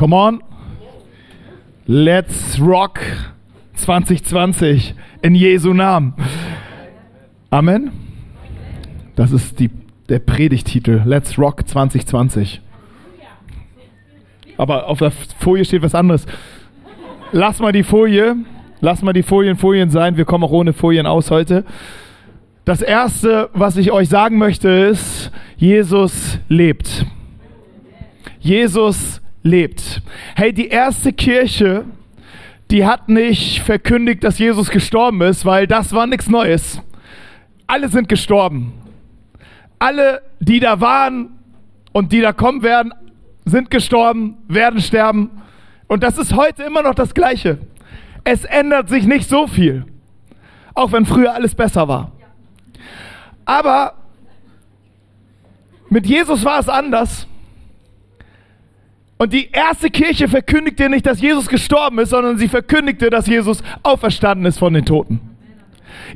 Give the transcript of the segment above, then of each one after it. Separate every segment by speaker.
Speaker 1: Come on. Let's rock 2020 in Jesu Namen. Amen. Das ist die, der Predigtitel. Let's rock 2020. Aber auf der Folie steht was anderes. Lass mal die Folie, lass mal die Folien Folien sein. Wir kommen auch ohne Folien aus heute. Das erste, was ich euch sagen möchte, ist, Jesus lebt. Jesus lebt. Hey, die erste Kirche, die hat nicht verkündigt, dass Jesus gestorben ist, weil das war nichts Neues. Alle sind gestorben. Alle, die da waren und die da kommen werden, sind gestorben, werden sterben. Und das ist heute immer noch das Gleiche. Es ändert sich nicht so viel. Auch wenn früher alles besser war. Aber mit Jesus war es anders. Und die erste Kirche verkündigte nicht, dass Jesus gestorben ist, sondern sie verkündigte, dass Jesus auferstanden ist von den Toten.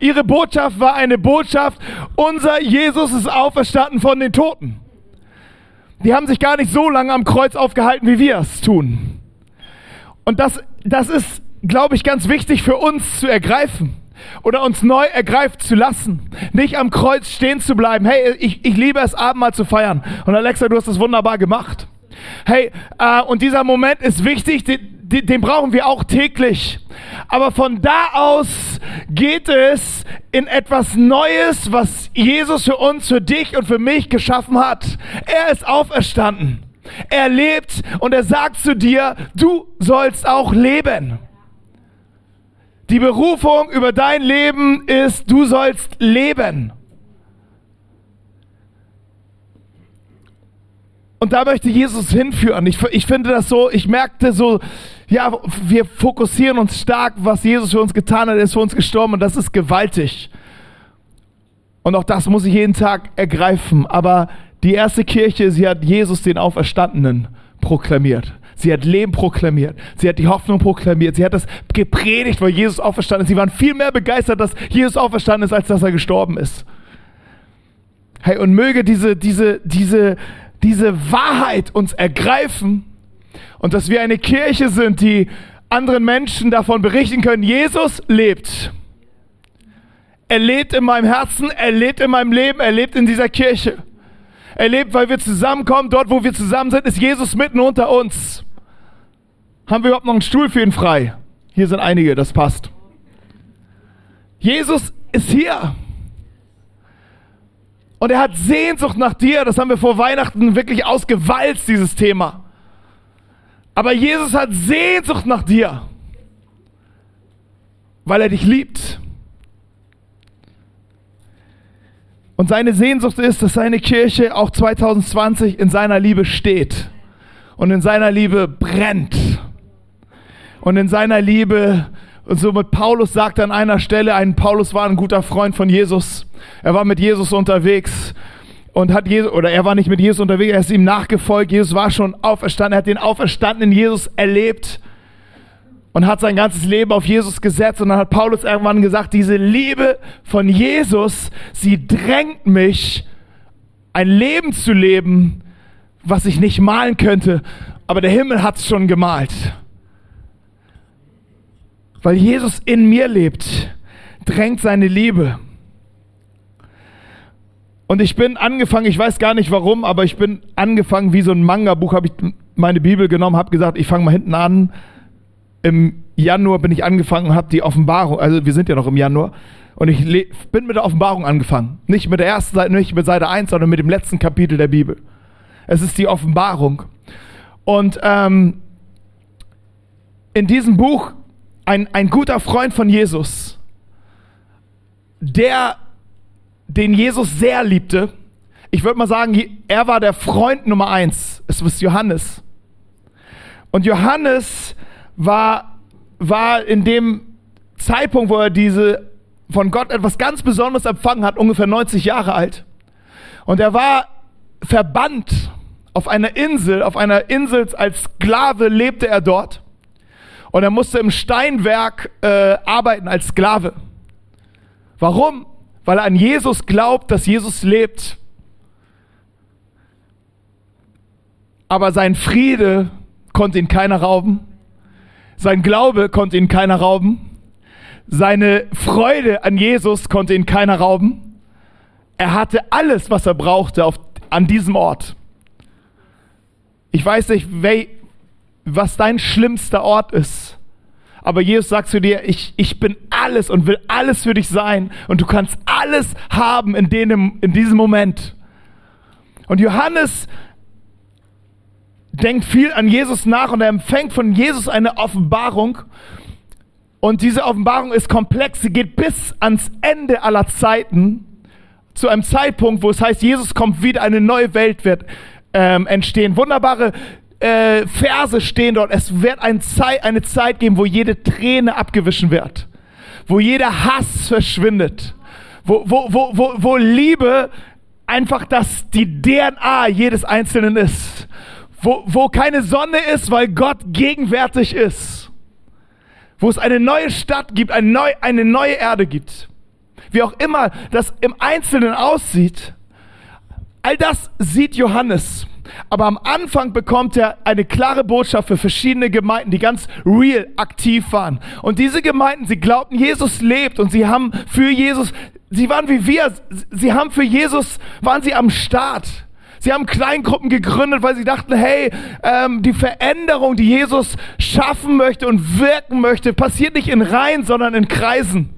Speaker 1: Ihre Botschaft war eine Botschaft, unser Jesus ist auferstanden von den Toten. Die haben sich gar nicht so lange am Kreuz aufgehalten, wie wir es tun. Und das, das ist, glaube ich, ganz wichtig für uns zu ergreifen oder uns neu ergreifen zu lassen. Nicht am Kreuz stehen zu bleiben. Hey, ich, ich liebe es, Abendmahl zu feiern. Und Alexa, du hast das wunderbar gemacht. Hey, äh, und dieser Moment ist wichtig, den, den brauchen wir auch täglich. Aber von da aus geht es in etwas Neues, was Jesus für uns, für dich und für mich geschaffen hat. Er ist auferstanden. Er lebt und er sagt zu dir, du sollst auch leben. Die Berufung über dein Leben ist, du sollst leben. Und da möchte Jesus hinführen. Ich, ich finde das so, ich merkte so, ja, wir fokussieren uns stark, was Jesus für uns getan hat, er ist für uns gestorben und das ist gewaltig. Und auch das muss ich jeden Tag ergreifen. Aber die erste Kirche, sie hat Jesus den Auferstandenen proklamiert. Sie hat Leben proklamiert. Sie hat die Hoffnung proklamiert. Sie hat das gepredigt, weil Jesus auferstanden ist. Sie waren viel mehr begeistert, dass Jesus auferstanden ist, als dass er gestorben ist. Hey, und möge diese, diese, diese, diese Wahrheit uns ergreifen und dass wir eine Kirche sind, die anderen Menschen davon berichten können, Jesus lebt. Er lebt in meinem Herzen, er lebt in meinem Leben, er lebt in dieser Kirche. Er lebt, weil wir zusammenkommen. Dort, wo wir zusammen sind, ist Jesus mitten unter uns. Haben wir überhaupt noch einen Stuhl für ihn frei? Hier sind einige, das passt. Jesus ist hier. Und er hat Sehnsucht nach dir. Das haben wir vor Weihnachten wirklich ausgewalzt, dieses Thema. Aber Jesus hat Sehnsucht nach dir, weil er dich liebt. Und seine Sehnsucht ist, dass seine Kirche auch 2020 in seiner Liebe steht und in seiner Liebe brennt und in seiner Liebe und so mit Paulus sagt an einer Stelle, ein Paulus war ein guter Freund von Jesus. Er war mit Jesus unterwegs und hat Jesus, oder er war nicht mit Jesus unterwegs, er ist ihm nachgefolgt. Jesus war schon auferstanden, er hat den auferstandenen Jesus erlebt und hat sein ganzes Leben auf Jesus gesetzt. Und dann hat Paulus irgendwann gesagt, diese Liebe von Jesus, sie drängt mich, ein Leben zu leben, was ich nicht malen könnte, aber der Himmel hat es schon gemalt weil Jesus in mir lebt, drängt seine Liebe. Und ich bin angefangen, ich weiß gar nicht warum, aber ich bin angefangen, wie so ein Manga-Buch, habe ich meine Bibel genommen, habe gesagt, ich fange mal hinten an. Im Januar bin ich angefangen und habe die Offenbarung, also wir sind ja noch im Januar, und ich bin mit der Offenbarung angefangen. Nicht mit der ersten Seite, nicht mit Seite 1, sondern mit dem letzten Kapitel der Bibel. Es ist die Offenbarung. Und ähm, in diesem Buch ein, ein guter Freund von Jesus, der den Jesus sehr liebte. Ich würde mal sagen, er war der Freund Nummer eins. Es ist Johannes. Und Johannes war, war in dem Zeitpunkt, wo er diese von Gott etwas ganz Besonderes empfangen hat, ungefähr 90 Jahre alt. Und er war verbannt auf einer Insel, auf einer Insel als Sklave lebte er dort. Und er musste im Steinwerk äh, arbeiten als Sklave. Warum? Weil er an Jesus glaubt, dass Jesus lebt. Aber sein Friede konnte ihn keiner rauben. Sein Glaube konnte ihn keiner rauben. Seine Freude an Jesus konnte ihn keiner rauben. Er hatte alles, was er brauchte auf, an diesem Ort. Ich weiß nicht, was dein schlimmster Ort ist. Aber Jesus sagt zu dir, ich, ich bin alles und will alles für dich sein. Und du kannst alles haben in, dem, in diesem Moment. Und Johannes denkt viel an Jesus nach und er empfängt von Jesus eine Offenbarung. Und diese Offenbarung ist komplex. Sie geht bis ans Ende aller Zeiten. Zu einem Zeitpunkt, wo es heißt, Jesus kommt wieder, eine neue Welt wird ähm, entstehen. Wunderbare äh, Verse stehen dort. Es wird ein Zeit, eine Zeit geben, wo jede Träne abgewichen wird. Wo jeder Hass verschwindet. Wo, wo, wo, wo, wo Liebe einfach das die DNA jedes Einzelnen ist. Wo, wo keine Sonne ist, weil Gott gegenwärtig ist. Wo es eine neue Stadt gibt, eine, neu, eine neue Erde gibt. Wie auch immer das im Einzelnen aussieht. All das sieht Johannes. Aber am Anfang bekommt er eine klare Botschaft für verschiedene Gemeinden, die ganz real aktiv waren. Und diese Gemeinden, sie glaubten, Jesus lebt und sie haben für Jesus, sie waren wie wir, sie haben für Jesus, waren sie am Start. Sie haben Kleingruppen gegründet, weil sie dachten, hey, ähm, die Veränderung, die Jesus schaffen möchte und wirken möchte, passiert nicht in Reihen, sondern in Kreisen.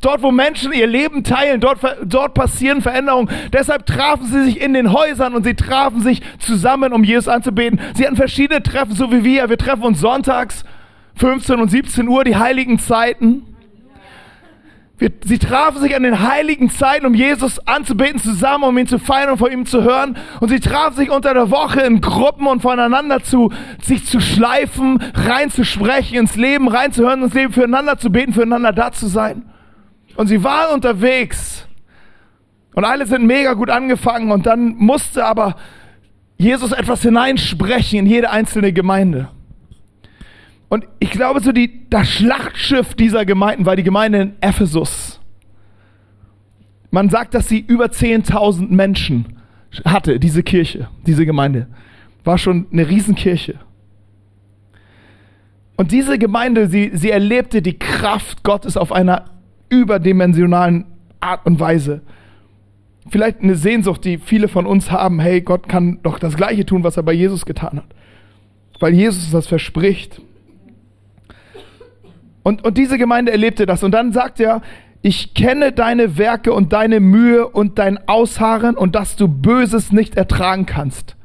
Speaker 1: Dort, wo Menschen ihr Leben teilen, dort, dort passieren Veränderungen. Deshalb trafen sie sich in den Häusern und sie trafen sich zusammen, um Jesus anzubeten. Sie hatten verschiedene Treffen, so wie wir. Wir treffen uns sonntags, 15 und 17 Uhr, die heiligen Zeiten. Wir, sie trafen sich an den heiligen Zeiten, um Jesus anzubeten, zusammen, um ihn zu feiern und von ihm zu hören. Und sie trafen sich unter der Woche in Gruppen und voneinander zu, sich zu schleifen, reinzusprechen, ins Leben reinzuhören, ins Leben füreinander zu beten, füreinander da zu sein. Und sie waren unterwegs. Und alle sind mega gut angefangen. Und dann musste aber Jesus etwas hineinsprechen in jede einzelne Gemeinde. Und ich glaube, so die, das Schlachtschiff dieser Gemeinden war die Gemeinde in Ephesus. Man sagt, dass sie über 10.000 Menschen hatte, diese Kirche, diese Gemeinde. War schon eine Riesenkirche. Und diese Gemeinde, sie, sie erlebte die Kraft Gottes auf einer überdimensionalen Art und Weise. Vielleicht eine Sehnsucht, die viele von uns haben, hey, Gott kann doch das Gleiche tun, was er bei Jesus getan hat. Weil Jesus das verspricht. Und, und diese Gemeinde erlebte das. Und dann sagt er, ich kenne deine Werke und deine Mühe und dein Ausharren und dass du Böses nicht ertragen kannst.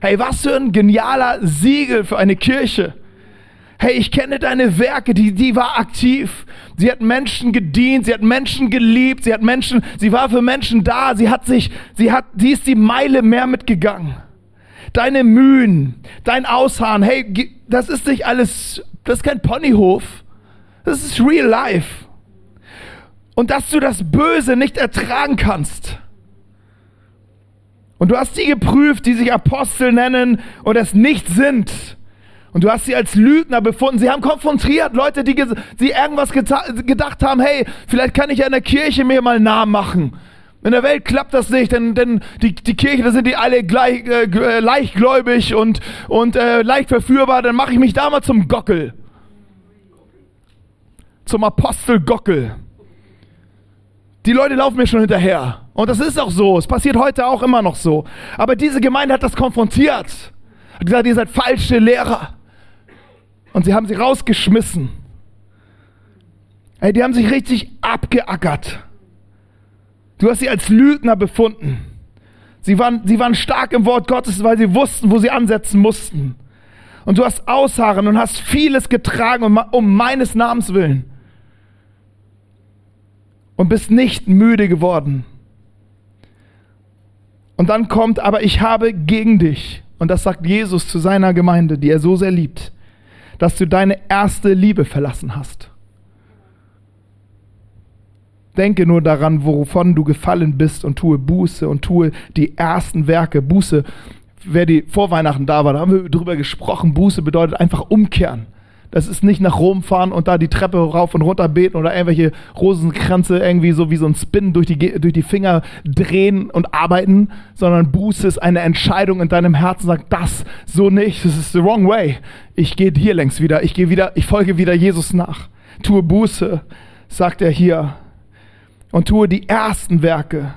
Speaker 1: Hey, was für ein genialer Siegel für eine Kirche. Hey, ich kenne deine Werke, die, die war aktiv. Sie hat Menschen gedient, sie hat Menschen geliebt, sie hat Menschen, sie war für Menschen da, sie hat sich, sie hat, die ist die Meile mehr mitgegangen. Deine Mühen, dein Ausharren, hey, das ist nicht alles, das ist kein Ponyhof. Das ist real life. Und dass du das Böse nicht ertragen kannst. Und du hast die geprüft, die sich Apostel nennen und es nicht sind und du hast sie als Lügner befunden. Sie haben konfrontiert Leute, die, die irgendwas gedacht haben, hey, vielleicht kann ich ja in der Kirche mir mal Namen machen. In der Welt klappt das nicht, denn, denn die, die Kirche, da sind die alle gleich, äh, äh, leichtgläubig und, und äh, leicht verführbar. Dann mache ich mich da mal zum Gockel. Zum Apostel Gockel. Die Leute laufen mir schon hinterher. Und das ist auch so. Es passiert heute auch immer noch so. Aber diese Gemeinde hat das konfrontiert. Hat gesagt, ihr seid falsche Lehrer. Und sie haben sie rausgeschmissen. Hey, die haben sich richtig abgeackert. Du hast sie als Lügner befunden. Sie waren, sie waren stark im Wort Gottes, weil sie wussten, wo sie ansetzen mussten. Und du hast Ausharren und hast vieles getragen um, um meines Namens willen. Und bist nicht müde geworden. Und dann kommt, aber ich habe gegen dich. Und das sagt Jesus zu seiner Gemeinde, die er so sehr liebt dass du deine erste Liebe verlassen hast. Denke nur daran, wovon du gefallen bist und tue Buße und tue die ersten Werke. Buße, wer die vor Weihnachten da war, da haben wir drüber gesprochen. Buße bedeutet einfach umkehren. Das ist nicht nach Rom fahren und da die Treppe rauf und runter beten oder irgendwelche Rosenkränze irgendwie so wie so ein Spin durch die, durch die Finger drehen und arbeiten, sondern Buße ist eine Entscheidung in deinem Herzen, sagt das so nicht, das ist the wrong way. Ich gehe hier längs wieder, ich gehe wieder, ich folge wieder Jesus nach. Tue Buße, sagt er hier, und tue die ersten Werke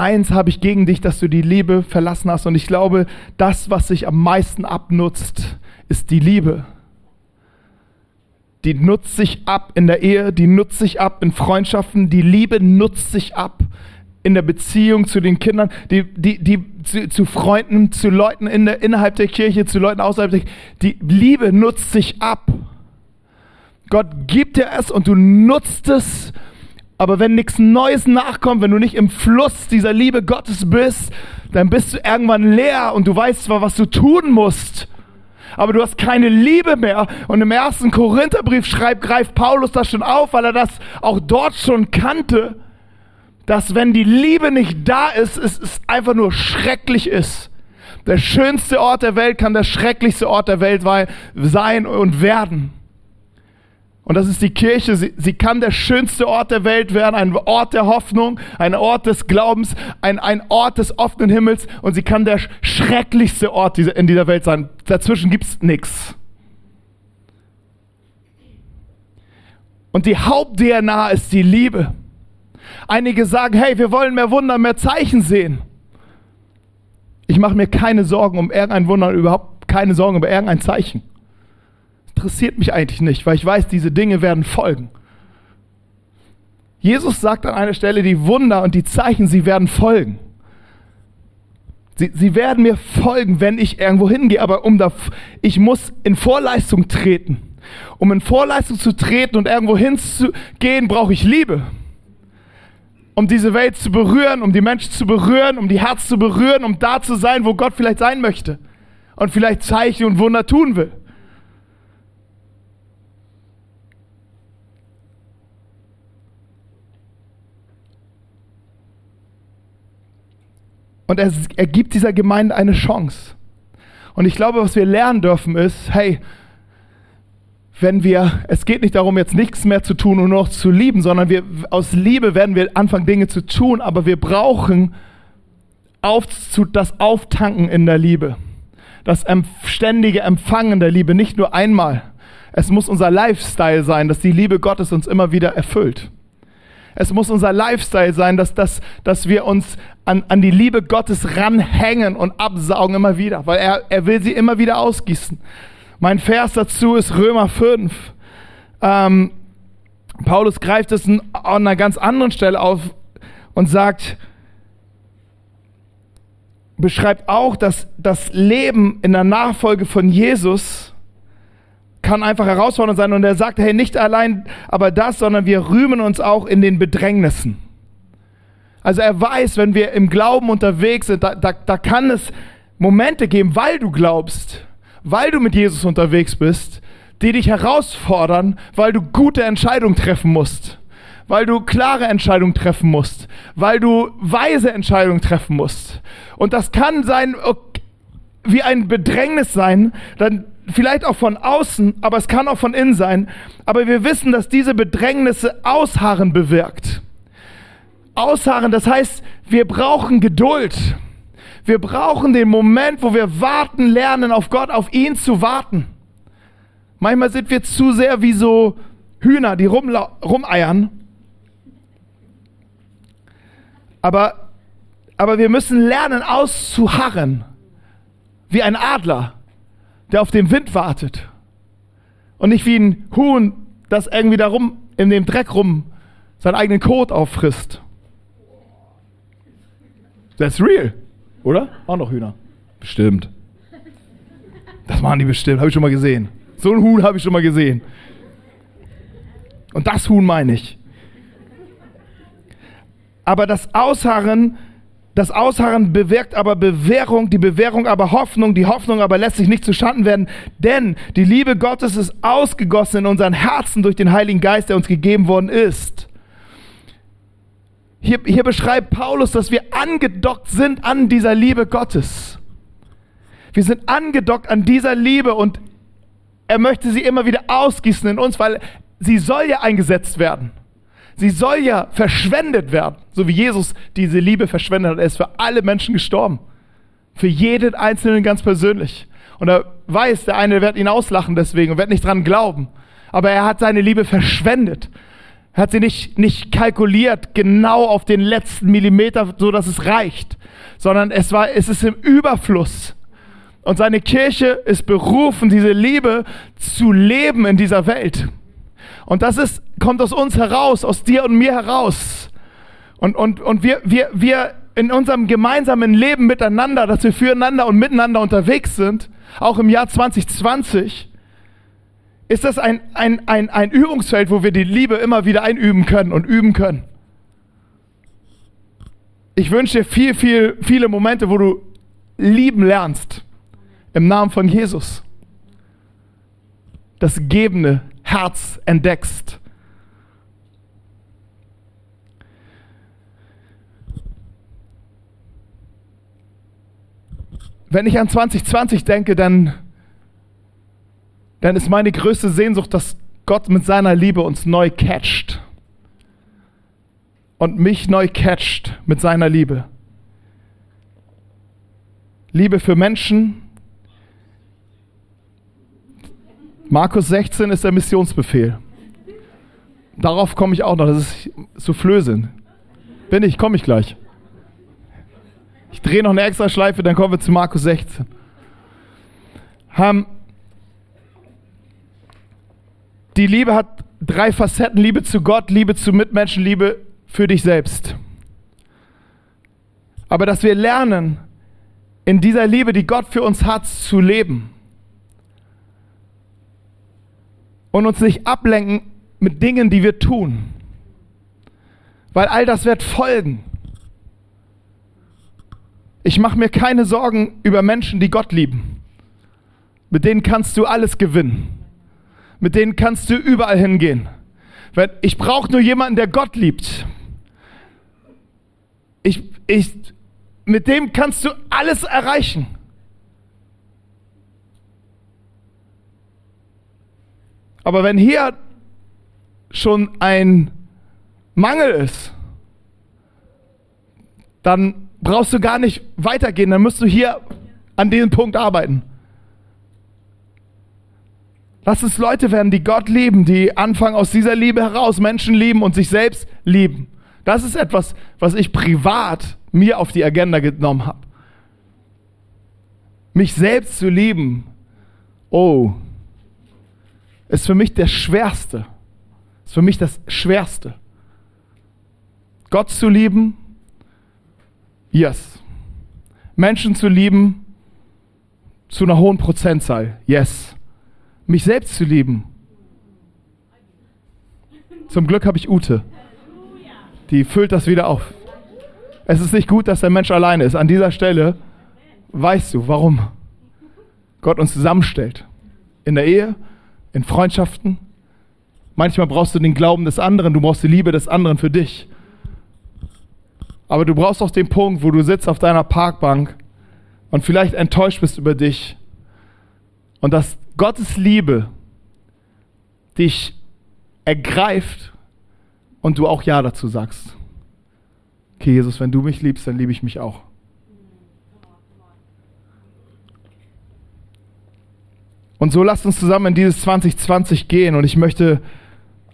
Speaker 1: eins habe ich gegen dich, dass du die Liebe verlassen hast. Und ich glaube, das, was sich am meisten abnutzt, ist die Liebe. Die nutzt sich ab in der Ehe, die nutzt sich ab in Freundschaften, die Liebe nutzt sich ab in der Beziehung zu den Kindern, die, die, die zu, zu Freunden, zu Leuten in der, innerhalb der Kirche, zu Leuten außerhalb der Kirche. Die Liebe nutzt sich ab. Gott gibt dir es und du nutzt es aber wenn nichts Neues nachkommt, wenn du nicht im Fluss dieser Liebe Gottes bist, dann bist du irgendwann leer und du weißt zwar, was du tun musst, aber du hast keine Liebe mehr. Und im ersten Korintherbrief schreibt, greift Paulus das schon auf, weil er das auch dort schon kannte, dass wenn die Liebe nicht da ist, es, es einfach nur schrecklich ist. Der schönste Ort der Welt kann der schrecklichste Ort der Welt sein und werden. Und das ist die Kirche. Sie, sie, kann der schönste Ort der Welt werden, ein Ort der Hoffnung, ein Ort des Glaubens, ein, ein Ort des offenen Himmels. Und sie kann der schrecklichste Ort in dieser Welt sein. Dazwischen gibt es nichts. Und die Haupt-DNA ist die Liebe. Einige sagen, hey, wir wollen mehr Wunder, mehr Zeichen sehen. Ich mache mir keine Sorgen um irgendein Wunder, überhaupt keine Sorgen über irgendein Zeichen interessiert mich eigentlich nicht, weil ich weiß, diese Dinge werden folgen. Jesus sagt an einer Stelle, die Wunder und die Zeichen, sie werden folgen. Sie, sie werden mir folgen, wenn ich irgendwo hingehe, aber um da, ich muss in Vorleistung treten. Um in Vorleistung zu treten und irgendwo hinzugehen, brauche ich Liebe. Um diese Welt zu berühren, um die Menschen zu berühren, um die Herz zu berühren, um da zu sein, wo Gott vielleicht sein möchte. Und vielleicht Zeichen und Wunder tun will. Und er, er gibt dieser Gemeinde eine Chance. Und ich glaube, was wir lernen dürfen ist, hey, wenn wir, es geht nicht darum, jetzt nichts mehr zu tun und noch zu lieben, sondern wir, aus Liebe werden wir anfangen, Dinge zu tun, aber wir brauchen auf, das Auftanken in der Liebe. Das ständige Empfangen der Liebe, nicht nur einmal. Es muss unser Lifestyle sein, dass die Liebe Gottes uns immer wieder erfüllt. Es muss unser Lifestyle sein, dass, dass, dass wir uns an, an die Liebe Gottes ranhängen und absaugen immer wieder, weil er, er will sie immer wieder ausgießen. Mein Vers dazu ist Römer 5. Ähm, Paulus greift es an einer ganz anderen Stelle auf und sagt, beschreibt auch, dass das Leben in der Nachfolge von Jesus kann einfach herausfordernd sein. Und er sagt, hey, nicht allein aber das, sondern wir rühmen uns auch in den Bedrängnissen. Also er weiß, wenn wir im Glauben unterwegs sind, da, da, da kann es Momente geben, weil du glaubst, weil du mit Jesus unterwegs bist, die dich herausfordern, weil du gute Entscheidungen treffen musst, weil du klare Entscheidungen treffen musst, weil du weise Entscheidungen treffen musst. Und das kann sein, wie ein Bedrängnis sein, dann vielleicht auch von außen, aber es kann auch von innen sein. Aber wir wissen, dass diese Bedrängnisse Ausharren bewirkt. Ausharren, das heißt, wir brauchen Geduld. Wir brauchen den Moment, wo wir warten lernen auf Gott, auf ihn zu warten. Manchmal sind wir zu sehr wie so Hühner, die rumeiern. Aber, aber wir müssen lernen auszuharren. Wie ein Adler der auf den Wind wartet. Und nicht wie ein Huhn, das irgendwie da rum, in dem Dreck rum seinen eigenen Kot auffrisst. That's real. Oder? Auch noch Hühner. Bestimmt. Das machen die bestimmt, habe ich schon mal gesehen. So ein Huhn habe ich schon mal gesehen. Und das Huhn meine ich. Aber das Ausharren das Ausharren bewirkt aber Bewährung, die Bewährung aber Hoffnung, die Hoffnung aber lässt sich nicht zustande werden, denn die Liebe Gottes ist ausgegossen in unseren Herzen durch den Heiligen Geist, der uns gegeben worden ist. Hier, hier beschreibt Paulus, dass wir angedockt sind an dieser Liebe Gottes. Wir sind angedockt an dieser Liebe und er möchte sie immer wieder ausgießen in uns, weil sie soll ja eingesetzt werden. Sie soll ja verschwendet werden, so wie Jesus diese Liebe verschwendet hat. Er ist für alle Menschen gestorben. Für jeden Einzelnen ganz persönlich. Und er weiß, der eine wird ihn auslachen deswegen und wird nicht dran glauben. Aber er hat seine Liebe verschwendet. Er hat sie nicht, nicht kalkuliert, genau auf den letzten Millimeter, so dass es reicht, sondern es war, es ist im Überfluss. Und seine Kirche ist berufen, diese Liebe zu leben in dieser Welt. Und das ist, kommt aus uns heraus, aus dir und mir heraus. Und, und, und wir, wir, wir in unserem gemeinsamen Leben miteinander, dass wir füreinander und miteinander unterwegs sind, auch im Jahr 2020, ist das ein, ein, ein, ein Übungsfeld, wo wir die Liebe immer wieder einüben können und üben können. Ich wünsche dir viel, viel, viele Momente, wo du lieben lernst. Im Namen von Jesus. Das gebende Herz entdeckst. Wenn ich an 2020 denke, dann dann ist meine größte Sehnsucht, dass Gott mit seiner Liebe uns neu catcht. Und mich neu catcht mit seiner Liebe. Liebe für Menschen. Markus 16 ist der Missionsbefehl. Darauf komme ich auch noch, das ist Soufflösinn. Bin ich, komme ich gleich. Ich drehe noch eine extra Schleife, dann kommen wir zu Markus 16. Haben die Liebe hat drei Facetten. Liebe zu Gott, Liebe zu Mitmenschen, Liebe für dich selbst. Aber dass wir lernen, in dieser Liebe, die Gott für uns hat, zu leben. Und uns nicht ablenken mit Dingen, die wir tun. Weil all das wird folgen. Ich mache mir keine Sorgen über Menschen, die Gott lieben. Mit denen kannst du alles gewinnen mit denen kannst du überall hingehen. Ich brauche nur jemanden, der Gott liebt. Ich, ich, mit dem kannst du alles erreichen. Aber wenn hier schon ein Mangel ist, dann brauchst du gar nicht weitergehen, dann musst du hier an diesem Punkt arbeiten. Lass es Leute werden, die Gott lieben, die anfangen aus dieser Liebe heraus Menschen lieben und sich selbst lieben. Das ist etwas, was ich privat mir auf die Agenda genommen habe. Mich selbst zu lieben, oh, ist für mich der schwerste. Ist für mich das schwerste. Gott zu lieben, yes. Menschen zu lieben, zu einer hohen Prozentzahl, yes mich selbst zu lieben. Zum Glück habe ich Ute. Die füllt das wieder auf. Es ist nicht gut, dass der Mensch alleine ist. An dieser Stelle weißt du, warum Gott uns zusammenstellt. In der Ehe, in Freundschaften. Manchmal brauchst du den Glauben des anderen, du brauchst die Liebe des anderen für dich. Aber du brauchst auch den Punkt, wo du sitzt auf deiner Parkbank und vielleicht enttäuscht bist über dich und dass Gottes Liebe dich ergreift und du auch Ja dazu sagst. Okay, Jesus, wenn du mich liebst, dann liebe ich mich auch. Und so lasst uns zusammen in dieses 2020 gehen und ich möchte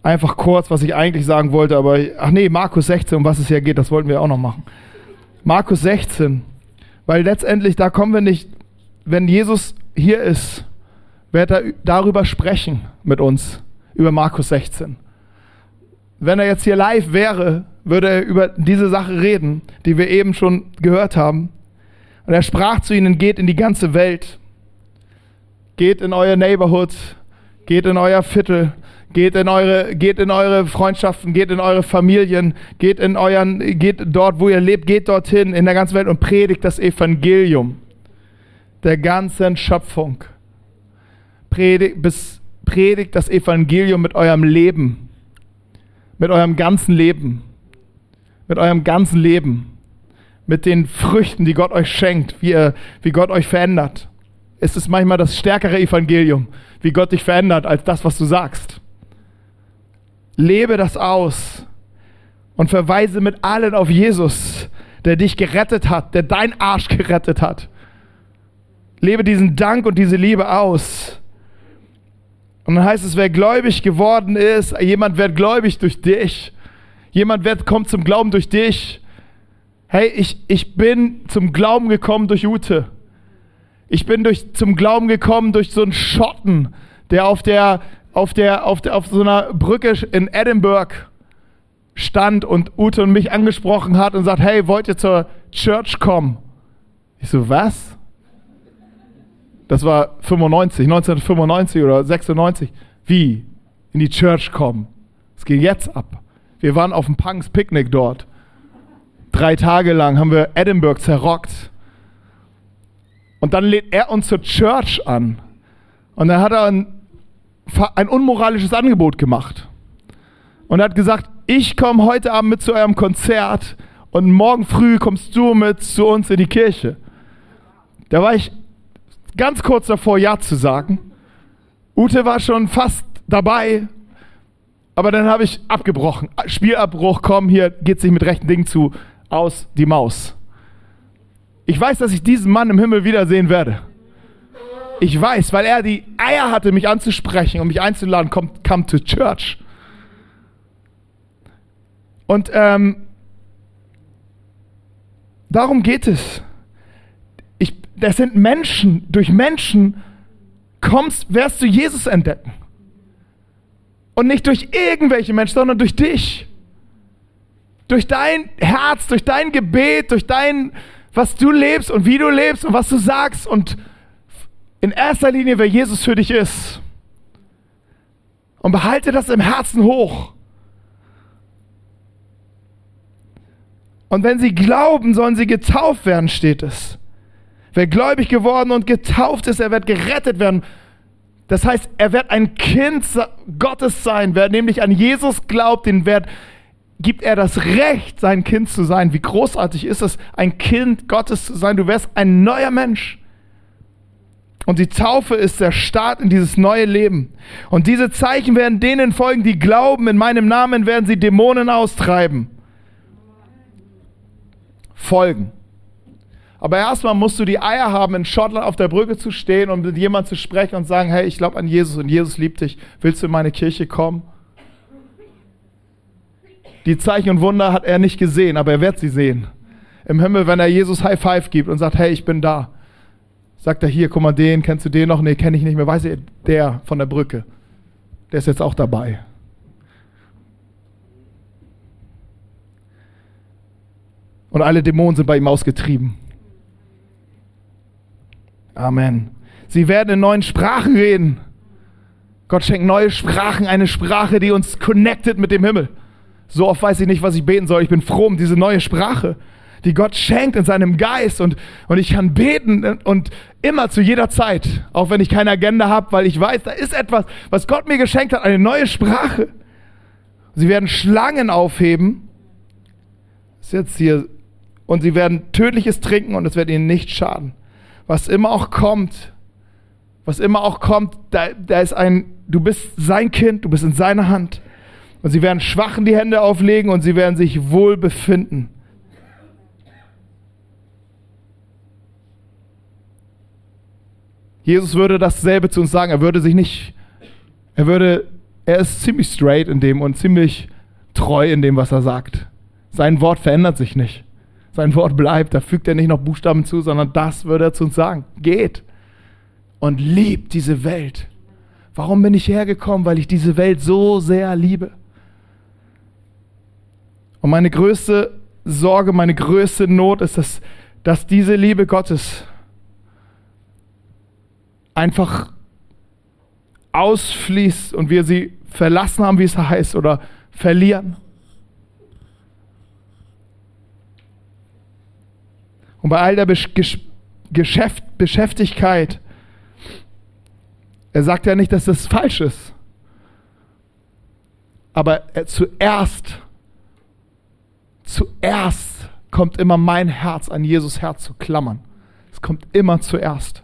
Speaker 1: einfach kurz, was ich eigentlich sagen wollte, aber ach nee, Markus 16, um was es hier geht, das wollten wir auch noch machen. Markus 16, weil letztendlich da kommen wir nicht, wenn Jesus hier ist, wird er darüber sprechen mit uns, über Markus 16. Wenn er jetzt hier live wäre, würde er über diese Sache reden, die wir eben schon gehört haben. Und er sprach zu ihnen, geht in die ganze Welt, geht in euer Neighborhood, geht in euer Viertel, geht in eure, geht in eure Freundschaften, geht in eure Familien, geht in euren, geht dort, wo ihr lebt, geht dorthin in der ganzen Welt und predigt das Evangelium der ganzen Schöpfung predigt, bis, predigt das Evangelium mit eurem Leben, mit eurem ganzen Leben, mit eurem ganzen Leben, mit den Früchten, die Gott euch schenkt, wie, ihr, wie Gott euch verändert. Ist es manchmal das stärkere Evangelium, wie Gott dich verändert, als das, was du sagst. Lebe das aus und verweise mit allen auf Jesus, der dich gerettet hat, der dein Arsch gerettet hat. Lebe diesen Dank und diese Liebe aus. Und dann heißt es, wer gläubig geworden ist, jemand wird gläubig durch dich. Jemand wird, kommt zum Glauben durch dich. Hey, ich, ich bin zum Glauben gekommen durch Ute. Ich bin durch, zum Glauben gekommen durch so einen Schotten, der auf der, auf der, auf der, auf so einer Brücke in Edinburgh stand und Ute und mich angesprochen hat und sagt, hey, wollt ihr zur Church kommen? Ich so, was? Das war 95, 1995 oder 96. Wie? In die Church kommen. Es geht jetzt ab. Wir waren auf dem Punks Picknick dort. Drei Tage lang haben wir Edinburgh zerrockt. Und dann lädt er uns zur Church an. Und dann hat er ein, ein unmoralisches Angebot gemacht. Und hat gesagt, ich komme heute Abend mit zu eurem Konzert und morgen früh kommst du mit zu uns in die Kirche. Da war ich ganz kurz davor, Ja zu sagen. Ute war schon fast dabei, aber dann habe ich abgebrochen. Spielabbruch, komm, hier geht sich mit rechten Dingen zu. Aus die Maus. Ich weiß, dass ich diesen Mann im Himmel wiedersehen werde. Ich weiß, weil er die Eier hatte, mich anzusprechen und mich einzuladen, come, come to church. Und ähm, darum geht es. Ich, das sind Menschen, durch Menschen kommst, wirst du Jesus entdecken. Und nicht durch irgendwelche Menschen, sondern durch dich. Durch dein Herz, durch dein Gebet, durch dein, was du lebst und wie du lebst und was du sagst und in erster Linie, wer Jesus für dich ist. Und behalte das im Herzen hoch. Und wenn sie glauben, sollen sie getauft werden, steht es. Wer gläubig geworden und getauft ist, er wird gerettet werden. Das heißt, er wird ein Kind Gottes sein. Wer nämlich an Jesus glaubt, den wird, gibt er das Recht, sein Kind zu sein. Wie großartig ist es, ein Kind Gottes zu sein. Du wirst ein neuer Mensch. Und die Taufe ist der Start in dieses neue Leben. Und diese Zeichen werden denen folgen, die glauben. In meinem Namen werden sie Dämonen austreiben folgen. Aber erstmal musst du die Eier haben, in Schottland auf der Brücke zu stehen und mit jemandem zu sprechen und sagen, hey, ich glaube an Jesus und Jesus liebt dich. Willst du in meine Kirche kommen? Die Zeichen und Wunder hat er nicht gesehen, aber er wird sie sehen. Im Himmel, wenn er Jesus High Five gibt und sagt, hey, ich bin da. Sagt er hier, guck mal, den, kennst du den noch? Nee, kenne ich nicht mehr. Weiß ich, der von der Brücke. Der ist jetzt auch dabei. Und alle Dämonen sind bei ihm ausgetrieben. Amen. Sie werden in neuen Sprachen reden. Gott schenkt neue Sprachen, eine Sprache, die uns connected mit dem Himmel. So oft weiß ich nicht, was ich beten soll. Ich bin froh um diese neue Sprache, die Gott schenkt in seinem Geist. Und, und ich kann beten und immer zu jeder Zeit, auch wenn ich keine Agenda habe, weil ich weiß, da ist etwas, was Gott mir geschenkt hat, eine neue Sprache. Sie werden Schlangen aufheben. Das ist jetzt hier und sie werden tödliches trinken und es wird ihnen nicht schaden. Was immer auch kommt, was immer auch kommt, da, da ist ein, du bist sein Kind, du bist in seiner Hand. Und sie werden Schwachen die Hände auflegen und sie werden sich wohl befinden. Jesus würde dasselbe zu uns sagen. Er würde sich nicht, er würde, er ist ziemlich straight in dem und ziemlich treu in dem, was er sagt. Sein Wort verändert sich nicht. Sein Wort bleibt, da fügt er nicht noch Buchstaben zu, sondern das würde er zu uns sagen. Geht und liebt diese Welt. Warum bin ich hergekommen? Weil ich diese Welt so sehr liebe. Und meine größte Sorge, meine größte Not ist, dass, dass diese Liebe Gottes einfach ausfließt und wir sie verlassen haben, wie es heißt, oder verlieren. Und bei all der Geschäft Beschäftigkeit, er sagt ja nicht, dass das falsch ist. Aber zuerst, zuerst kommt immer mein Herz an Jesus Herz zu klammern. Es kommt immer zuerst.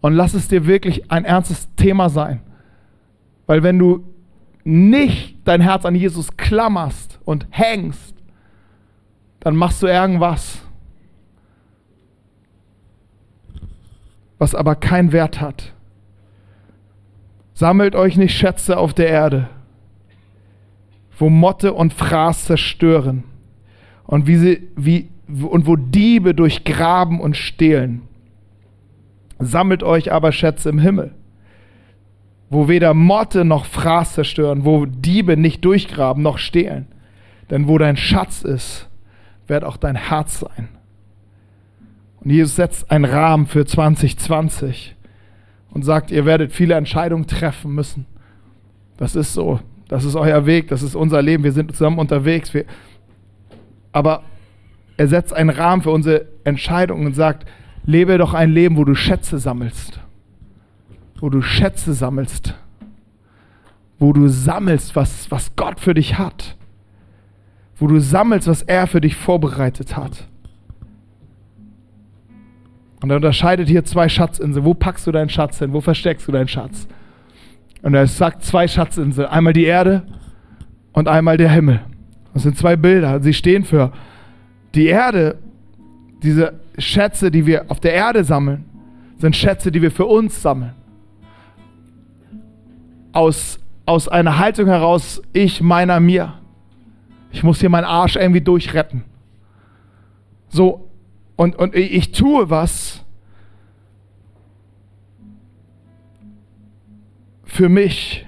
Speaker 1: Und lass es dir wirklich ein ernstes Thema sein. Weil wenn du nicht dein Herz an Jesus klammerst und hängst, dann machst du irgendwas, was aber keinen Wert hat. Sammelt euch nicht Schätze auf der Erde, wo Motte und Fraß zerstören und, wie sie, wie, und wo Diebe durchgraben und stehlen. Sammelt euch aber Schätze im Himmel, wo weder Motte noch Fraß zerstören, wo Diebe nicht durchgraben noch stehlen. Denn wo dein Schatz ist, wird auch dein Herz sein. Und Jesus setzt einen Rahmen für 2020 und sagt, ihr werdet viele Entscheidungen treffen müssen. Das ist so. Das ist euer Weg, das ist unser Leben. Wir sind zusammen unterwegs. Wir Aber er setzt einen Rahmen für unsere Entscheidungen und sagt, lebe doch ein Leben, wo du Schätze sammelst. Wo du Schätze sammelst. Wo du sammelst, was, was Gott für dich hat. Wo du sammelst, was er für dich vorbereitet hat. Und er unterscheidet hier zwei Schatzinseln. Wo packst du deinen Schatz hin? Wo versteckst du deinen Schatz? Und er sagt zwei Schatzinseln. Einmal die Erde und einmal der Himmel. Das sind zwei Bilder. Sie stehen für die Erde. Diese Schätze, die wir auf der Erde sammeln, sind Schätze, die wir für uns sammeln. Aus, aus einer Haltung heraus, ich, meiner, mir. Ich muss hier meinen Arsch irgendwie durchretten. So, und, und ich tue was für mich.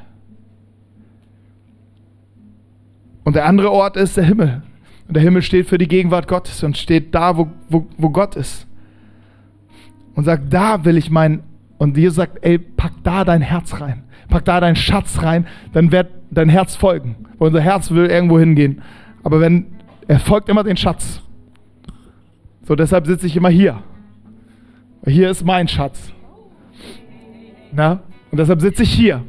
Speaker 1: Und der andere Ort ist der Himmel. Und der Himmel steht für die Gegenwart Gottes und steht da, wo, wo, wo Gott ist. Und sagt, da will ich mein, und Jesus sagt, ey, pack da dein Herz rein. Pack da deinen Schatz rein, dann wird dein Herz folgen. Weil unser Herz will irgendwo hingehen. Aber wenn, er folgt immer den Schatz. So, deshalb sitze ich immer hier. Hier ist mein Schatz. Na? Und deshalb sitze ich hier.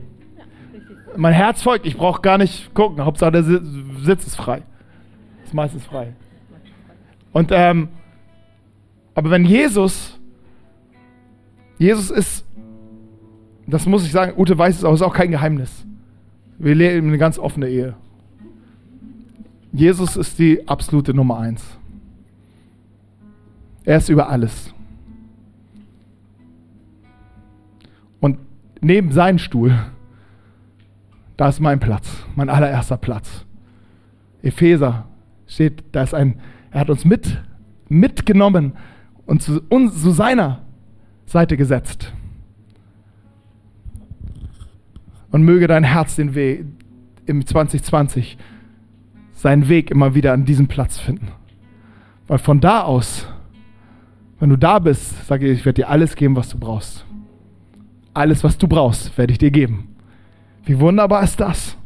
Speaker 1: Mein Herz folgt, ich brauche gar nicht gucken. Hauptsache der Sitz ist frei. Ist meistens frei. Und ähm, aber wenn Jesus, Jesus ist, das muss ich sagen, Ute weiß es auch, ist auch kein Geheimnis. Wir leben eine ganz offene Ehe. Jesus ist die absolute Nummer eins. Er ist über alles. Neben seinem Stuhl, da ist mein Platz, mein allererster Platz. Epheser steht, da ist ein, er hat uns mit, mitgenommen und zu, uns, zu seiner Seite gesetzt. Und möge dein Herz den Weg im 2020 seinen Weg immer wieder an diesen Platz finden. Weil von da aus wenn du da bist, sage ich, ich werde dir alles geben, was du brauchst. Alles, was du brauchst, werde ich dir geben. Wie wunderbar ist das?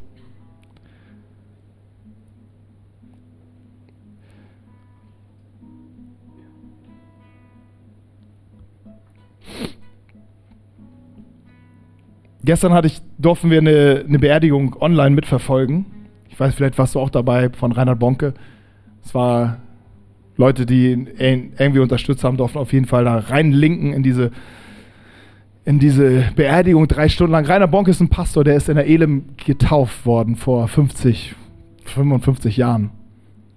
Speaker 1: Gestern hatte ich, durften wir eine, eine Beerdigung online mitverfolgen. Ich weiß, vielleicht warst du auch dabei von Reinhard Bonke. Es war Leute, die ihn irgendwie unterstützt haben, durften auf jeden Fall da reinlinken in diese, in diese Beerdigung drei Stunden lang. Rainer Bonk ist ein Pastor, der ist in der Elim getauft worden vor 50, 55 Jahren.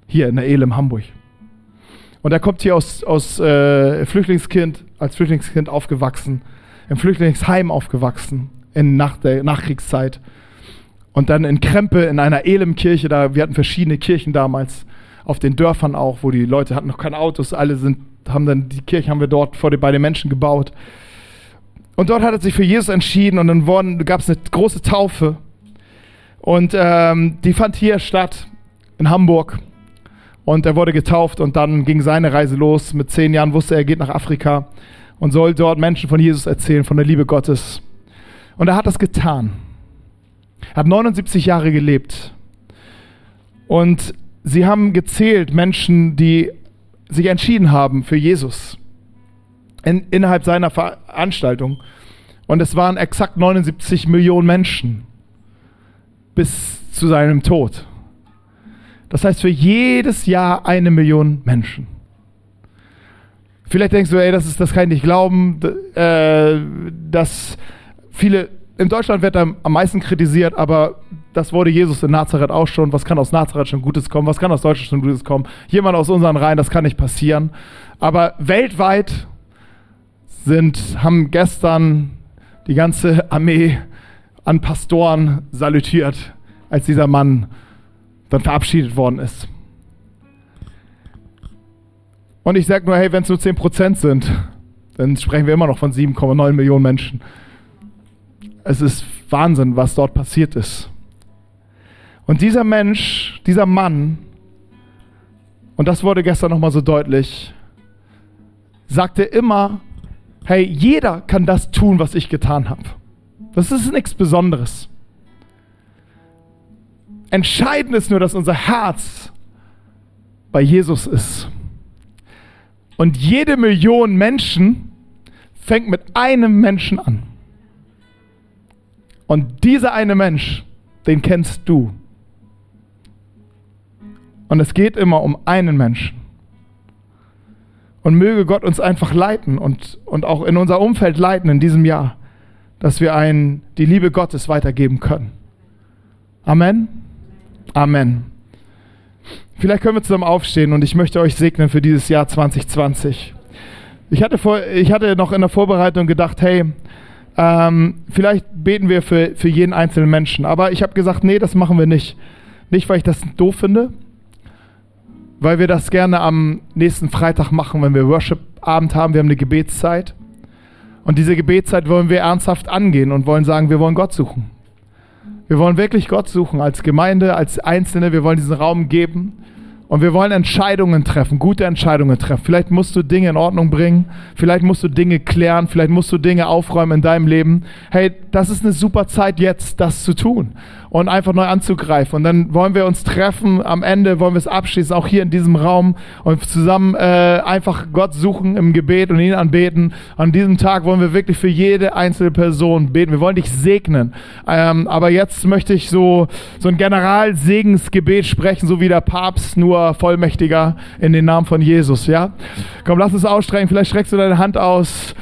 Speaker 1: Hier in der Elim, Hamburg. Und er kommt hier aus, aus äh, Flüchtlingskind, als Flüchtlingskind aufgewachsen, im Flüchtlingsheim aufgewachsen, in nach der Nachkriegszeit. Und dann in Krempe in einer Elim-Kirche, da, wir hatten verschiedene Kirchen damals auf den Dörfern auch, wo die Leute hatten noch keine Autos, alle sind, haben dann die Kirche haben wir dort vor den, bei den Menschen gebaut. Und dort hat er sich für Jesus entschieden und dann gab es eine große Taufe. Und ähm, die fand hier statt, in Hamburg. Und er wurde getauft und dann ging seine Reise los. Mit zehn Jahren wusste er, er geht nach Afrika und soll dort Menschen von Jesus erzählen, von der Liebe Gottes. Und er hat das getan. Er hat 79 Jahre gelebt. Und sie haben gezählt Menschen, die sich entschieden haben für Jesus in, innerhalb seiner Veranstaltung. Und es waren exakt 79 Millionen Menschen bis zu seinem Tod. Das heißt für jedes Jahr eine Million Menschen. Vielleicht denkst du, ey, das, ist, das kann ich nicht glauben, äh, dass viele, in Deutschland wird am meisten kritisiert, aber das wurde Jesus in Nazareth auch schon. Was kann aus Nazareth schon Gutes kommen? Was kann aus Deutschland schon Gutes kommen? Jemand aus unseren Reihen, das kann nicht passieren. Aber weltweit sind, haben gestern die ganze Armee an Pastoren salutiert, als dieser Mann dann verabschiedet worden ist. Und ich sage nur, hey, wenn es nur 10% sind, dann sprechen wir immer noch von 7,9 Millionen Menschen. Es ist Wahnsinn, was dort passiert ist. Und dieser Mensch, dieser Mann, und das wurde gestern nochmal so deutlich, sagte immer, hey, jeder kann das tun, was ich getan habe. Das ist nichts Besonderes. Entscheidend ist nur, dass unser Herz bei Jesus ist. Und jede Million Menschen fängt mit einem Menschen an. Und dieser eine Mensch, den kennst du. Und es geht immer um einen Menschen. Und möge Gott uns einfach leiten und, und auch in unser Umfeld leiten in diesem Jahr, dass wir einen, die Liebe Gottes weitergeben können. Amen. Amen. Vielleicht können wir zusammen aufstehen und ich möchte euch segnen für dieses Jahr 2020. Ich hatte, vor, ich hatte noch in der Vorbereitung gedacht, hey, ähm, vielleicht beten wir für, für jeden einzelnen Menschen. Aber ich habe gesagt, nee, das machen wir nicht. Nicht, weil ich das doof finde, weil wir das gerne am nächsten Freitag machen, wenn wir Worship-Abend haben. Wir haben eine Gebetszeit. Und diese Gebetszeit wollen wir ernsthaft angehen und wollen sagen, wir wollen Gott suchen. Wir wollen wirklich Gott suchen als Gemeinde, als Einzelne. Wir wollen diesen Raum geben. Und wir wollen Entscheidungen treffen, gute Entscheidungen treffen. Vielleicht musst du Dinge in Ordnung bringen, vielleicht musst du Dinge klären, vielleicht musst du Dinge aufräumen in deinem Leben. Hey, das ist eine super Zeit jetzt, das zu tun und einfach neu anzugreifen. Und dann wollen wir uns treffen, am Ende wollen wir es abschließen, auch hier in diesem Raum und zusammen äh, einfach Gott suchen im Gebet und ihn anbeten. An diesem Tag wollen wir wirklich für jede einzelne Person beten. Wir wollen dich segnen. Ähm, aber jetzt möchte ich so, so ein Generalsegensgebet sprechen, so wie der Papst, nur vollmächtiger in den Namen von Jesus, ja? Komm, lass uns ausstrecken. Vielleicht streckst du deine Hand aus.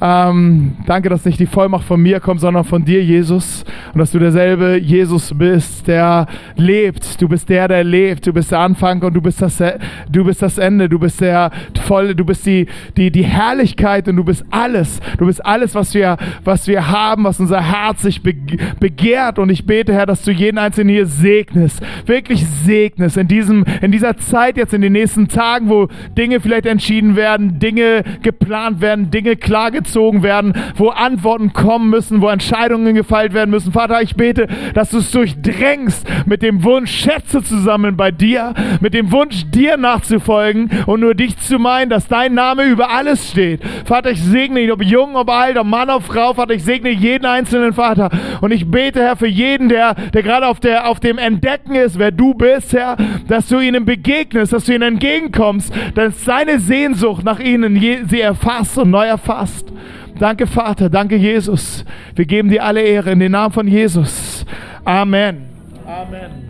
Speaker 1: Ähm, danke, dass nicht die Vollmacht von mir kommt, sondern von dir, Jesus. Und dass du derselbe Jesus bist, der lebt. Du bist der, der lebt. Du bist der Anfang und du bist das, du bist das Ende. Du bist der volle, du bist die, die, die Herrlichkeit und du bist alles. Du bist alles, was wir, was wir haben, was unser Herz sich begehrt. Und ich bete, Herr, dass du jeden Einzelnen hier segnest. Wirklich segnest in diesem, in dieser Zeit jetzt in den nächsten Tagen, wo Dinge vielleicht entschieden werden, Dinge geplant werden, Dinge klar gezogen werden, wo Antworten kommen müssen, wo Entscheidungen gefeilt werden müssen. Vater, ich bete, dass du es durchdrängst mit dem Wunsch, Schätze zu sammeln bei dir, mit dem Wunsch, dir nachzufolgen und nur dich zu meinen, dass dein Name über alles steht. Vater, ich segne ihn, ob jung, ob alt, ob Mann, ob Frau. Vater, ich segne jeden einzelnen Vater. Und ich bete, Herr, für jeden, der, der gerade auf, der, auf dem Entdecken ist, wer du bist, Herr, dass du ihnen begegnest, dass du ihnen entgegenkommst, dass seine Sehnsucht nach ihnen sie erfasst und neu erfasst. Danke, Vater. Danke, Jesus. Wir geben dir alle Ehre in den Namen von Jesus. Amen. Amen.